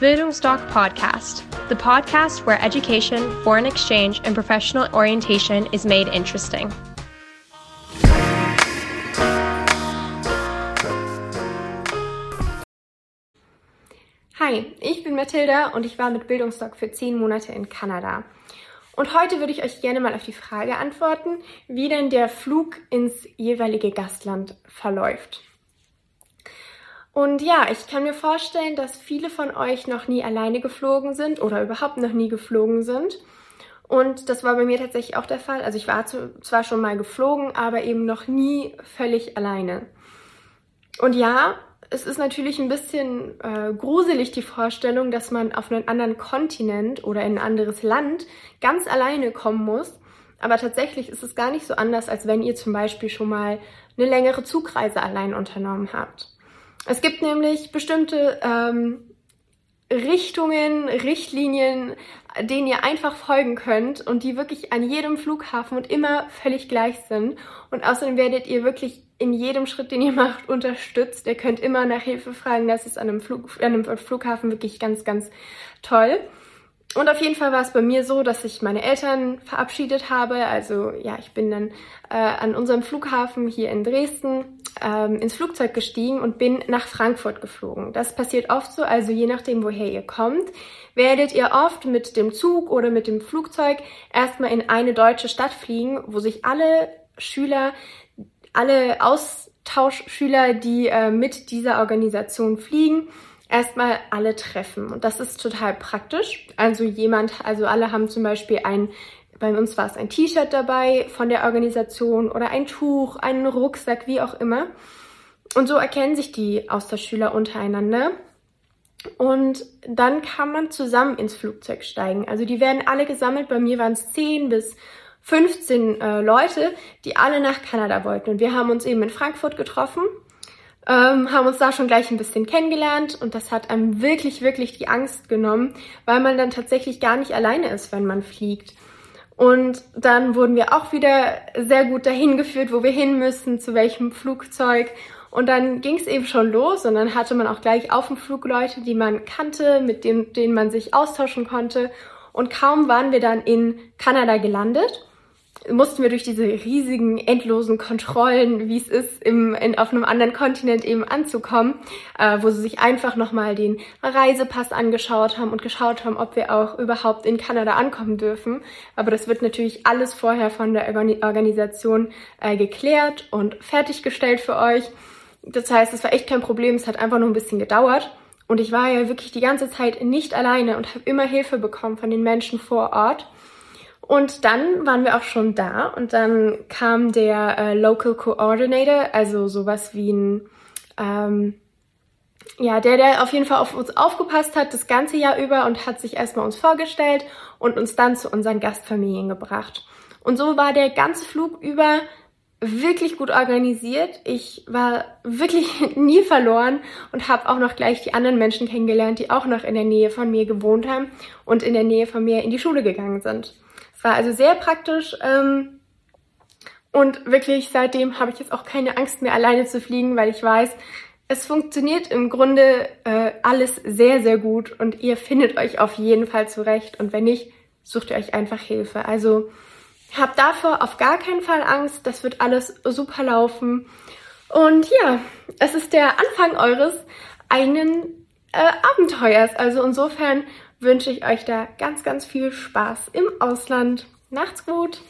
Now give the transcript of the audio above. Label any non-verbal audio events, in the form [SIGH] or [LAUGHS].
Bildungsdoc Podcast, the podcast where education, foreign exchange, and professional orientation is made interesting. Hi, ich bin Mathilda und ich war mit Bildungsdoc für zehn Monate in Kanada. Und heute würde ich euch gerne mal auf die Frage antworten, wie denn der Flug ins jeweilige Gastland verläuft. Und ja, ich kann mir vorstellen, dass viele von euch noch nie alleine geflogen sind oder überhaupt noch nie geflogen sind. Und das war bei mir tatsächlich auch der Fall. Also ich war zwar schon mal geflogen, aber eben noch nie völlig alleine. Und ja, es ist natürlich ein bisschen äh, gruselig die Vorstellung, dass man auf einen anderen Kontinent oder in ein anderes Land ganz alleine kommen muss. Aber tatsächlich ist es gar nicht so anders, als wenn ihr zum Beispiel schon mal eine längere Zugreise allein unternommen habt. Es gibt nämlich bestimmte ähm, Richtungen, Richtlinien, denen ihr einfach folgen könnt und die wirklich an jedem Flughafen und immer völlig gleich sind. Und außerdem werdet ihr wirklich in jedem Schritt, den ihr [LAUGHS] macht, unterstützt. Ihr könnt immer nach Hilfe fragen. Das ist an einem, Flug, an einem Flughafen wirklich ganz, ganz toll. Und auf jeden Fall war es bei mir so, dass ich meine Eltern verabschiedet habe. Also ja, ich bin dann äh, an unserem Flughafen hier in Dresden ähm, ins Flugzeug gestiegen und bin nach Frankfurt geflogen. Das passiert oft so, also je nachdem, woher ihr kommt, werdet ihr oft mit dem Zug oder mit dem Flugzeug erstmal in eine deutsche Stadt fliegen, wo sich alle Schüler, alle Austauschschüler, die äh, mit dieser Organisation fliegen, erstmal alle treffen. Und das ist total praktisch. Also jemand, also alle haben zum Beispiel ein, bei uns war es ein T-Shirt dabei von der Organisation oder ein Tuch, einen Rucksack, wie auch immer. Und so erkennen sich die Austauschschüler untereinander. Und dann kann man zusammen ins Flugzeug steigen. Also die werden alle gesammelt. Bei mir waren es 10 bis 15 äh, Leute, die alle nach Kanada wollten. Und wir haben uns eben in Frankfurt getroffen ähm, haben uns da schon gleich ein bisschen kennengelernt und das hat einem wirklich, wirklich die Angst genommen, weil man dann tatsächlich gar nicht alleine ist, wenn man fliegt. Und dann wurden wir auch wieder sehr gut dahin geführt, wo wir hin müssen, zu welchem Flugzeug. Und dann ging es eben schon los und dann hatte man auch gleich auf dem Flug Leute, die man kannte, mit denen, denen man sich austauschen konnte. Und kaum waren wir dann in Kanada gelandet, mussten wir durch diese riesigen, endlosen Kontrollen, wie es ist, im, in, auf einem anderen Kontinent eben anzukommen, äh, wo sie sich einfach nochmal den Reisepass angeschaut haben und geschaut haben, ob wir auch überhaupt in Kanada ankommen dürfen. Aber das wird natürlich alles vorher von der Organisation äh, geklärt und fertiggestellt für euch. Das heißt, es war echt kein Problem, es hat einfach nur ein bisschen gedauert. Und ich war ja wirklich die ganze Zeit nicht alleine und habe immer Hilfe bekommen von den Menschen vor Ort. Und dann waren wir auch schon da und dann kam der äh, Local Coordinator, also sowas wie ein, ähm, ja, der, der auf jeden Fall auf uns aufgepasst hat das ganze Jahr über und hat sich erstmal uns vorgestellt und uns dann zu unseren Gastfamilien gebracht. Und so war der ganze Flug über wirklich gut organisiert. Ich war wirklich [LAUGHS] nie verloren und habe auch noch gleich die anderen Menschen kennengelernt, die auch noch in der Nähe von mir gewohnt haben und in der Nähe von mir in die Schule gegangen sind. Es war also sehr praktisch ähm, und wirklich seitdem habe ich jetzt auch keine Angst mehr alleine zu fliegen, weil ich weiß, es funktioniert im Grunde äh, alles sehr, sehr gut und ihr findet euch auf jeden Fall zurecht und wenn nicht, sucht ihr euch einfach Hilfe. Also habt davor auf gar keinen Fall Angst, das wird alles super laufen. Und ja, es ist der Anfang eures eigenen äh, Abenteuers. Also insofern wünsche ich euch da ganz, ganz viel Spaß im Ausland. Macht's gut!